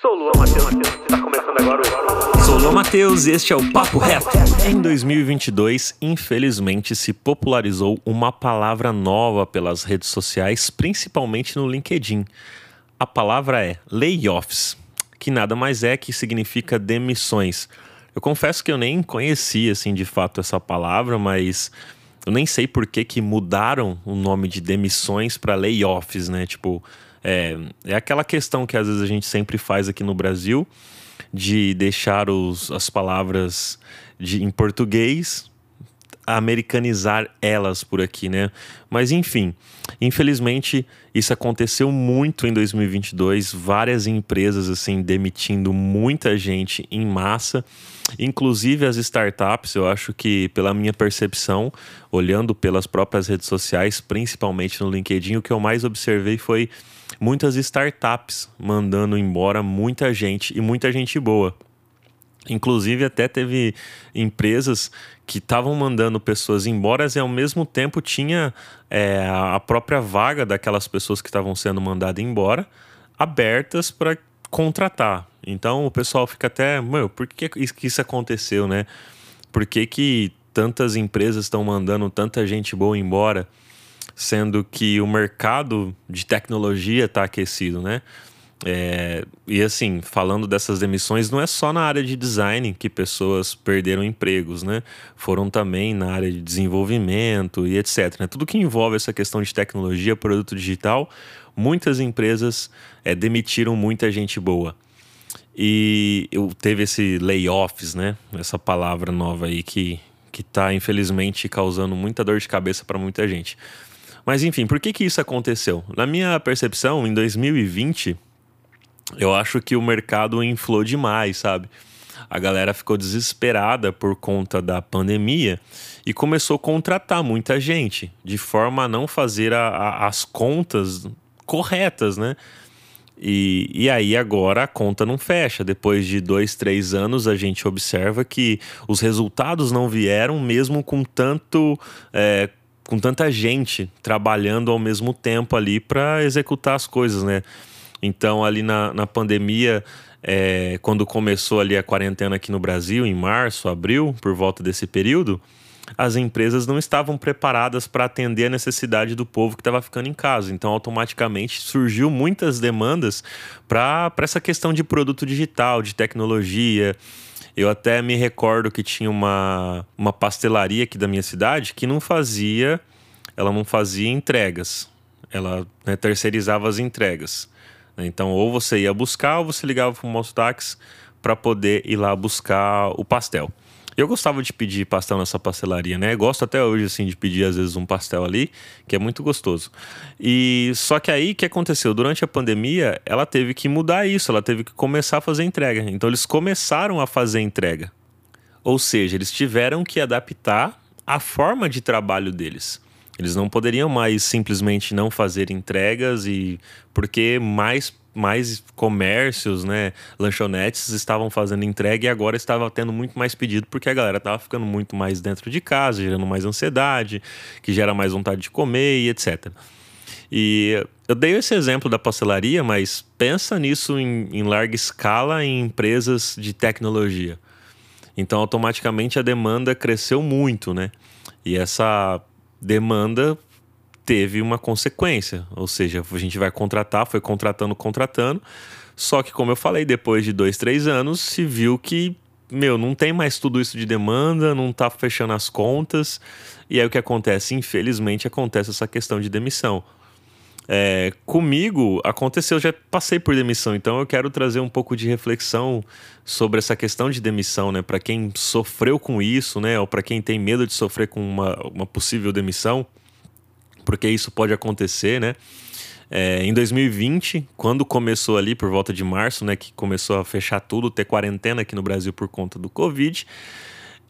Sou Lua Matheus, está começando agora o... Sou Matheus e este é o Papo Reto. Em 2022, infelizmente, se popularizou uma palavra nova pelas redes sociais, principalmente no LinkedIn. A palavra é layoffs, que nada mais é que significa demissões. Eu confesso que eu nem conhecia, assim, de fato essa palavra, mas eu nem sei por que, que mudaram o nome de demissões para layoffs, né? Tipo, é, é aquela questão que às vezes a gente sempre faz aqui no Brasil de deixar os, as palavras de, em português americanizar elas por aqui, né? Mas enfim, infelizmente isso aconteceu muito em 2022, várias empresas assim demitindo muita gente em massa, inclusive as startups, eu acho que pela minha percepção, olhando pelas próprias redes sociais, principalmente no LinkedIn, o que eu mais observei foi muitas startups mandando embora muita gente e muita gente boa. Inclusive, até teve empresas que estavam mandando pessoas embora e ao mesmo tempo tinha é, a própria vaga daquelas pessoas que estavam sendo mandadas embora abertas para contratar. Então o pessoal fica até, meu, por que, isso aconteceu, né? Por que, que tantas empresas estão mandando tanta gente boa embora, sendo que o mercado de tecnologia está aquecido, né? É, e assim, falando dessas demissões, não é só na área de design que pessoas perderam empregos, né? Foram também na área de desenvolvimento e etc. Né? Tudo que envolve essa questão de tecnologia, produto digital, muitas empresas é, demitiram muita gente boa. E eu teve esse layoffs, né? Essa palavra nova aí que, que tá, infelizmente, causando muita dor de cabeça para muita gente. Mas enfim, por que, que isso aconteceu? Na minha percepção, em 2020 eu acho que o mercado inflou demais, sabe? A galera ficou desesperada por conta da pandemia e começou a contratar muita gente, de forma a não fazer a, a, as contas corretas, né? E, e aí agora a conta não fecha. Depois de dois, três anos, a gente observa que os resultados não vieram mesmo com tanto. É, com tanta gente trabalhando ao mesmo tempo ali para executar as coisas, né? Então, ali na, na pandemia, é, quando começou ali a quarentena aqui no Brasil, em março, abril, por volta desse período, as empresas não estavam preparadas para atender a necessidade do povo que estava ficando em casa. Então, automaticamente surgiu muitas demandas para essa questão de produto digital, de tecnologia. Eu até me recordo que tinha uma, uma pastelaria aqui da minha cidade que não fazia, ela não fazia entregas. Ela né, terceirizava as entregas. Né? Então, ou você ia buscar ou você ligava para o mototáxi para poder ir lá buscar o pastel. Eu gostava de pedir pastel nessa pastelaria, né? Gosto até hoje, assim, de pedir às vezes um pastel ali, que é muito gostoso. E só que aí, o que aconteceu? Durante a pandemia, ela teve que mudar isso, ela teve que começar a fazer entrega. Então, eles começaram a fazer entrega. Ou seja, eles tiveram que adaptar a forma de trabalho deles. Eles não poderiam mais simplesmente não fazer entregas e porque mais mais comércios, né, lanchonetes estavam fazendo entrega e agora estava tendo muito mais pedido porque a galera estava ficando muito mais dentro de casa, gerando mais ansiedade, que gera mais vontade de comer e etc. E eu dei esse exemplo da pastelaria, mas pensa nisso em, em larga escala em empresas de tecnologia. Então, automaticamente a demanda cresceu muito, né? E essa demanda teve uma consequência, ou seja, a gente vai contratar, foi contratando, contratando, só que como eu falei, depois de dois, três anos, se viu que meu, não tem mais tudo isso de demanda, não tá fechando as contas. E aí o que acontece? Infelizmente acontece essa questão de demissão. É, comigo aconteceu, já passei por demissão, então eu quero trazer um pouco de reflexão sobre essa questão de demissão, né? Para quem sofreu com isso, né? Ou para quem tem medo de sofrer com uma, uma possível demissão, porque isso pode acontecer, né? É, em 2020, quando começou ali por volta de março, né, que começou a fechar tudo, ter quarentena aqui no Brasil por conta do Covid,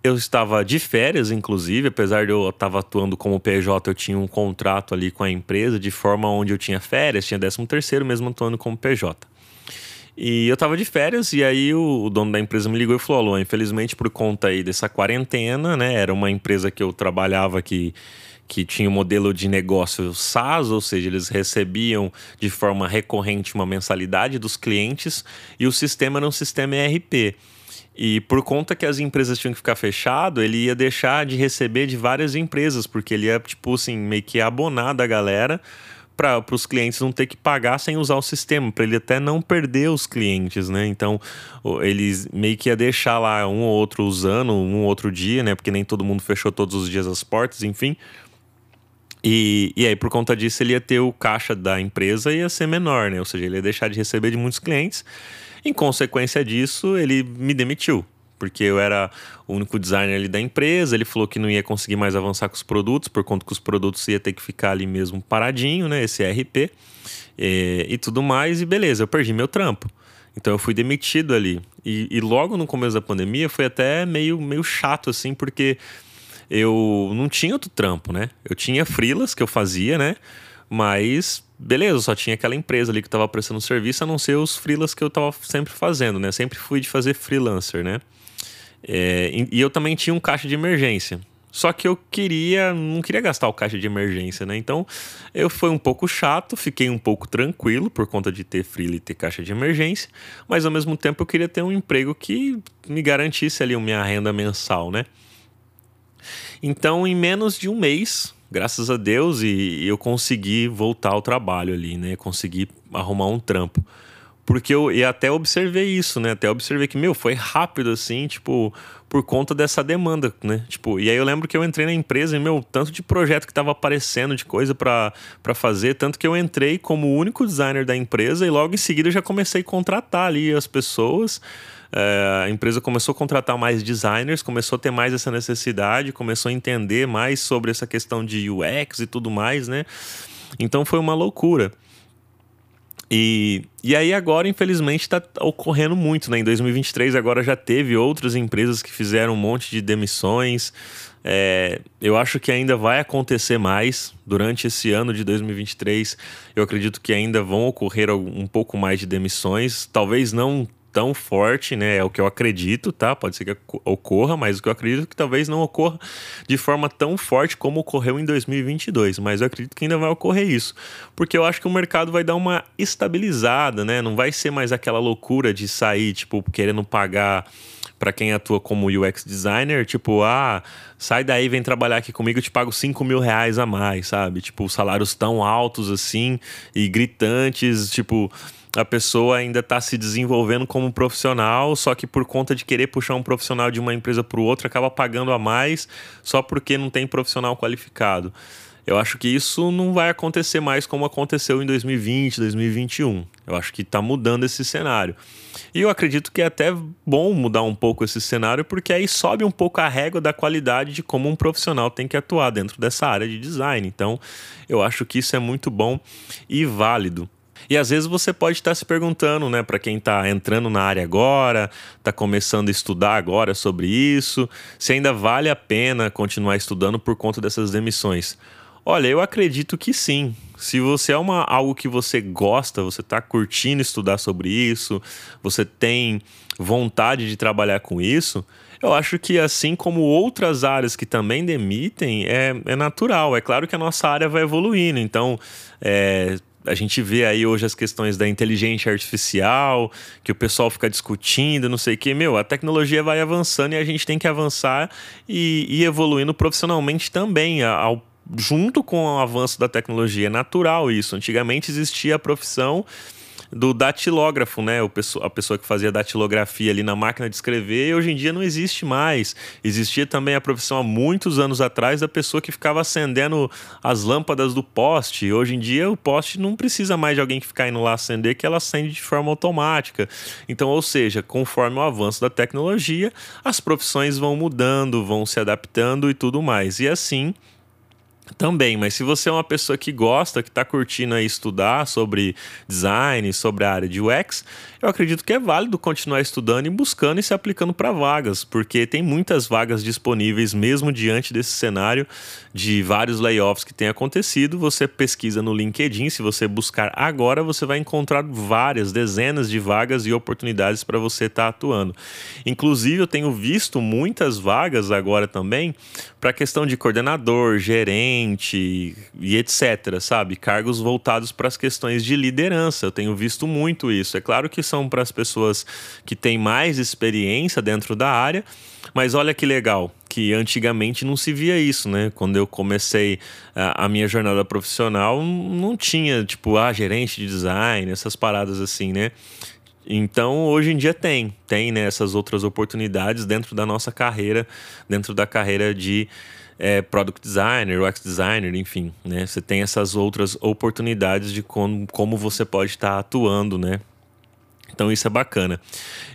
eu estava de férias, inclusive, apesar de eu estar atuando como PJ, eu tinha um contrato ali com a empresa, de forma onde eu tinha férias, tinha 13 terceiro, mesmo atuando como PJ. E eu estava de férias, e aí o, o, dono da empresa me ligou e falou: Alô, infelizmente, por conta aí dessa quarentena, né? Era uma empresa que eu trabalhava que, que tinha um modelo de negócio SaaS, ou seja, eles recebiam de forma recorrente uma mensalidade dos clientes e o sistema era um sistema ERP. E por conta que as empresas tinham que ficar fechado, ele ia deixar de receber de várias empresas, porque ele ia, tipo assim, meio que abonar da galera para os clientes não ter que pagar sem usar o sistema, para ele até não perder os clientes, né? Então, eles meio que ia deixar lá um ou outro usando, um ou outro dia, né? Porque nem todo mundo fechou todos os dias as portas, enfim. E, e aí, por conta disso, ele ia ter o caixa da empresa ia ser menor, né? Ou seja, ele ia deixar de receber de muitos clientes. Em consequência disso, ele me demitiu porque eu era o único designer ali da empresa. Ele falou que não ia conseguir mais avançar com os produtos, por conta que os produtos ia ter que ficar ali mesmo paradinho, né? Esse RP e, e tudo mais. E beleza, eu perdi meu trampo. Então eu fui demitido ali. E, e, logo no começo da pandemia foi até meio, meio chato, assim, porque eu não tinha outro trampo, né? Eu tinha frilas que eu fazia, né? Mas beleza, só tinha aquela empresa ali que estava prestando serviço, a não ser os frilas que eu estava sempre fazendo, né? Sempre fui de fazer freelancer, né? É, e eu também tinha um caixa de emergência. Só que eu queria, não queria gastar o caixa de emergência, né? Então, eu fui um pouco chato, fiquei um pouco tranquilo por conta de ter freela e ter caixa de emergência, mas ao mesmo tempo eu queria ter um emprego que me garantisse ali a minha renda mensal, né? Então, em menos de um mês, graças a Deus, e eu consegui voltar ao trabalho ali, né? Consegui arrumar um trampo. Porque eu e até observei isso, né? Até observei que, meu, foi rápido assim, tipo, por conta dessa demanda, né? Tipo, e aí eu lembro que eu entrei na empresa e, meu, tanto de projeto que tava aparecendo, de coisa para fazer, tanto que eu entrei como o único designer da empresa e logo em seguida eu já comecei a contratar ali as pessoas. É, a empresa começou a contratar mais designers, começou a ter mais essa necessidade, começou a entender mais sobre essa questão de UX e tudo mais, né? Então foi uma loucura. E, e aí agora, infelizmente, está ocorrendo muito, né? Em 2023 agora já teve outras empresas que fizeram um monte de demissões. É, eu acho que ainda vai acontecer mais durante esse ano de 2023. Eu acredito que ainda vão ocorrer um pouco mais de demissões, talvez não tão forte, né? É o que eu acredito, tá? Pode ser que ocorra, mas o que eu acredito é que talvez não ocorra de forma tão forte como ocorreu em 2022. Mas eu acredito que ainda vai ocorrer isso, porque eu acho que o mercado vai dar uma estabilizada, né? Não vai ser mais aquela loucura de sair, tipo, querendo pagar para quem atua como UX designer, tipo, ah, sai daí, vem trabalhar aqui comigo, eu te pago 5 mil reais a mais, sabe? Tipo, salários tão altos assim e gritantes, tipo a pessoa ainda está se desenvolvendo como profissional, só que por conta de querer puxar um profissional de uma empresa para o outro, acaba pagando a mais só porque não tem profissional qualificado. Eu acho que isso não vai acontecer mais como aconteceu em 2020, 2021. Eu acho que está mudando esse cenário. E eu acredito que é até bom mudar um pouco esse cenário, porque aí sobe um pouco a régua da qualidade de como um profissional tem que atuar dentro dessa área de design. Então, eu acho que isso é muito bom e válido. E às vezes você pode estar se perguntando, né, para quem está entrando na área agora, está começando a estudar agora sobre isso, se ainda vale a pena continuar estudando por conta dessas demissões. Olha, eu acredito que sim. Se você é uma, algo que você gosta, você está curtindo estudar sobre isso, você tem vontade de trabalhar com isso, eu acho que assim como outras áreas que também demitem, é, é natural. É claro que a nossa área vai evoluindo. Então, é, a gente vê aí hoje as questões da inteligência artificial, que o pessoal fica discutindo, não sei o que. Meu, a tecnologia vai avançando e a gente tem que avançar e, e evoluindo profissionalmente também, ao, junto com o avanço da tecnologia. É natural isso. Antigamente existia a profissão do datilógrafo, né? O pessoa, a pessoa que fazia datilografia ali na máquina de escrever, hoje em dia não existe mais. Existia também a profissão há muitos anos atrás da pessoa que ficava acendendo as lâmpadas do poste. Hoje em dia o poste não precisa mais de alguém que ficar indo lá acender, que ela acende de forma automática. Então, ou seja, conforme o avanço da tecnologia, as profissões vão mudando, vão se adaptando e tudo mais. E assim também, mas se você é uma pessoa que gosta, que está curtindo aí estudar sobre design, sobre a área de UX, eu acredito que é válido continuar estudando e buscando e se aplicando para vagas, porque tem muitas vagas disponíveis mesmo diante desse cenário de vários layoffs que tem acontecido. Você pesquisa no LinkedIn, se você buscar agora, você vai encontrar várias, dezenas de vagas e oportunidades para você estar tá atuando. Inclusive, eu tenho visto muitas vagas agora também para a questão de coordenador, gerente e etc, sabe? Cargos voltados para as questões de liderança. Eu tenho visto muito isso. É claro que são para as pessoas que têm mais experiência dentro da área, mas olha que legal, que antigamente não se via isso, né? Quando eu comecei a, a, minha jornada profissional, não tinha, tipo, ah, gerente de design, essas paradas assim, né? Então, hoje em dia tem, tem né, essas outras oportunidades dentro da nossa carreira, dentro da carreira de é, product designer, UX designer, enfim, né? Você tem essas outras oportunidades de como, como você pode estar atuando, né? Então, isso é bacana.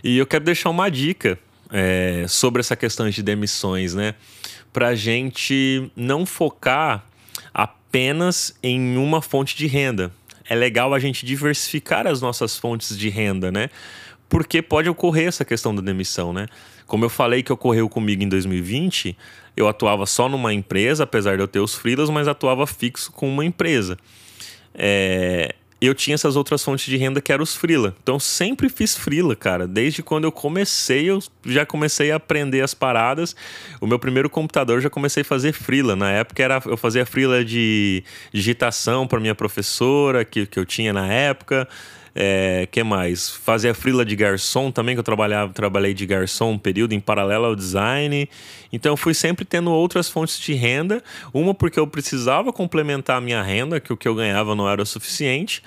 E eu quero deixar uma dica é, sobre essa questão de demissões, né? Para gente não focar apenas em uma fonte de renda é legal a gente diversificar as nossas fontes de renda, né? Porque pode ocorrer essa questão da demissão, né? Como eu falei que ocorreu comigo em 2020, eu atuava só numa empresa, apesar de eu ter os freelas, mas atuava fixo com uma empresa. É, eu tinha essas outras fontes de renda que eram os freela. Então sempre fiz freela, cara. Desde quando eu comecei, eu já comecei a aprender as paradas. O meu primeiro computador já comecei a fazer freela. Na época era eu fazia freela de digitação para minha professora que, que eu tinha na época. É, que mais? Fazia frila de garçom também, que eu trabalhava, trabalhei de garçom um período em paralelo ao design. Então eu fui sempre tendo outras fontes de renda. Uma porque eu precisava complementar a minha renda, que o que eu ganhava não era o suficiente.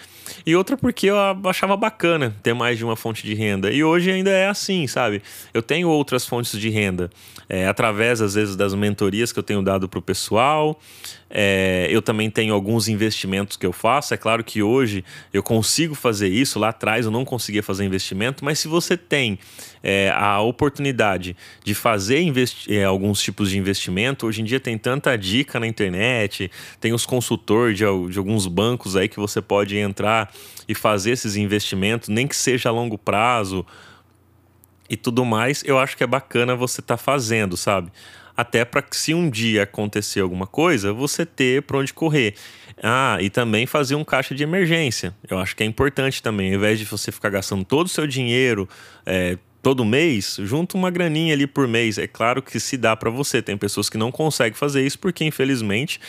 E outra porque eu achava bacana ter mais de uma fonte de renda. E hoje ainda é assim, sabe? Eu tenho outras fontes de renda. É, através, às vezes, das mentorias que eu tenho dado para o pessoal. É, eu também tenho alguns investimentos que eu faço. É claro que hoje eu consigo fazer isso. Lá atrás eu não conseguia fazer investimento, mas se você tem é, a oportunidade de fazer é, alguns tipos de investimento, hoje em dia tem tanta dica na internet, tem os consultores de, de alguns bancos aí que você pode entrar e fazer esses investimentos, nem que seja a longo prazo e tudo mais. Eu acho que é bacana você estar tá fazendo, sabe? até para que se um dia acontecer alguma coisa, você ter para onde correr. Ah, e também fazer um caixa de emergência. Eu acho que é importante também, ao invés de você ficar gastando todo o seu dinheiro é, todo mês, junta uma graninha ali por mês. É claro que se dá para você. Tem pessoas que não conseguem fazer isso porque, infelizmente,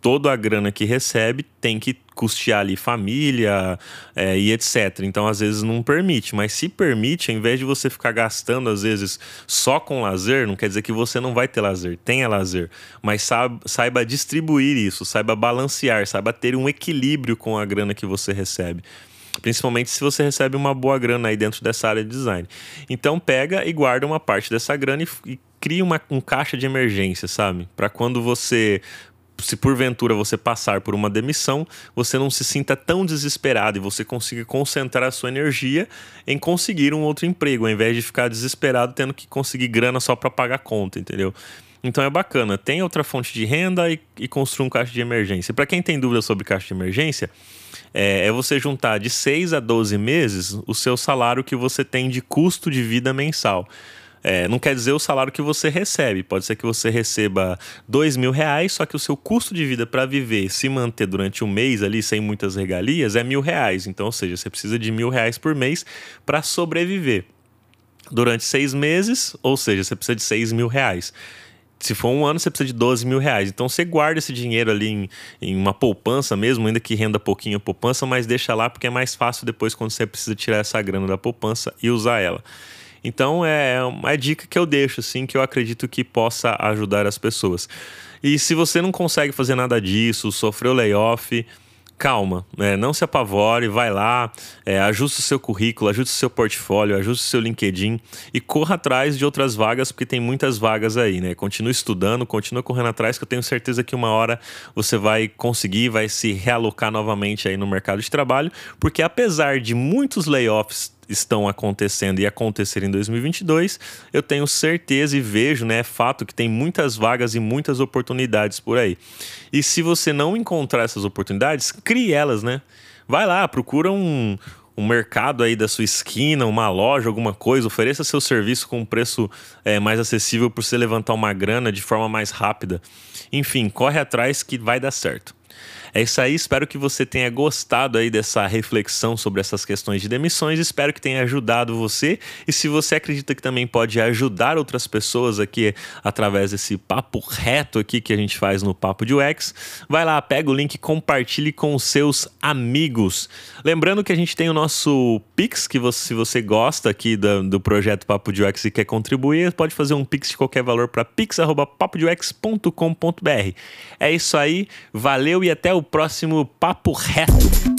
toda a grana que recebe tem que custear ali família é, e etc. Então, às vezes, não permite. Mas se permite, ao invés de você ficar gastando, às vezes, só com lazer, não quer dizer que você não vai ter lazer. Tenha lazer. Mas saiba, saiba distribuir isso, saiba balancear, saiba ter um equilíbrio com a grana que você recebe. Principalmente se você recebe uma boa grana aí dentro dessa área de design. Então pega e guarda uma parte dessa grana e, e cria uma, um caixa de emergência, sabe? Para quando você se porventura você passar por uma demissão, você não se sinta tão desesperado e você consiga concentrar a sua energia em conseguir um outro emprego, ao invés de ficar desesperado tendo que conseguir grana só para pagar conta, entendeu? Então é bacana, tem outra fonte de renda e, e construir um caixa de emergência. Para quem tem dúvida sobre caixa de emergência, é, é você juntar de 6 a 12 meses o seu salário que você tem de custo de vida mensal. É, não quer dizer o salário que você recebe. Pode ser que você receba dois mil reais, só que o seu custo de vida para viver, se manter durante um mês ali sem muitas regalias, é mil reais. Então, ou seja, você precisa de mil reais por mês para sobreviver. Durante seis meses, ou seja, você precisa de seis mil reais. Se for um ano, você precisa de 12 mil reais. Então você guarda esse dinheiro ali em, em, uma poupança mesmo, ainda que renda pouquinho a poupança, mas deixa lá porque é mais fácil depois quando você precisa tirar essa grana da poupança e usar ela. Então é uma dica que eu deixo, assim, que eu acredito que possa ajudar as pessoas. E se você não consegue fazer nada disso, sofreu layoff, calma, né? não se apavore, vai lá, é, ajuste o seu currículo, ajuste o seu portfólio, ajuste o seu LinkedIn e corra atrás de outras vagas, porque tem muitas vagas aí, né? Continue estudando, continue correndo atrás, que eu tenho certeza que uma hora você vai conseguir, vai se realocar novamente aí no mercado de trabalho, porque apesar de muitos layoffs estão acontecendo e acontecer em 2022, eu tenho certeza e vejo, né, é fato que tem muitas vagas e muitas oportunidades por aí. E se você não encontrar essas oportunidades, crie elas, né? Vai lá, procura um, um mercado aí da sua esquina, uma loja, alguma coisa, ofereça seu serviço com um preço é, mais acessível para você levantar uma grana de forma mais rápida. Enfim, corre atrás que vai dar certo. É isso aí, espero que você tenha gostado aí dessa reflexão sobre essas questões de demissões, espero que tenha ajudado você e se você acredita que também pode ajudar outras pessoas aqui através desse papo reto aqui que a gente faz no Papo de UX, vai lá, pega o link, compartilhe com os seus amigos. Lembrando que a gente tem o nosso Pix, que você, se você gosta aqui do, do projeto Papo de UX e quer contribuir, pode fazer um Pix de qualquer valor para pix.papodux.com.br. É isso aí, valeu e até o próximo Papo Reto.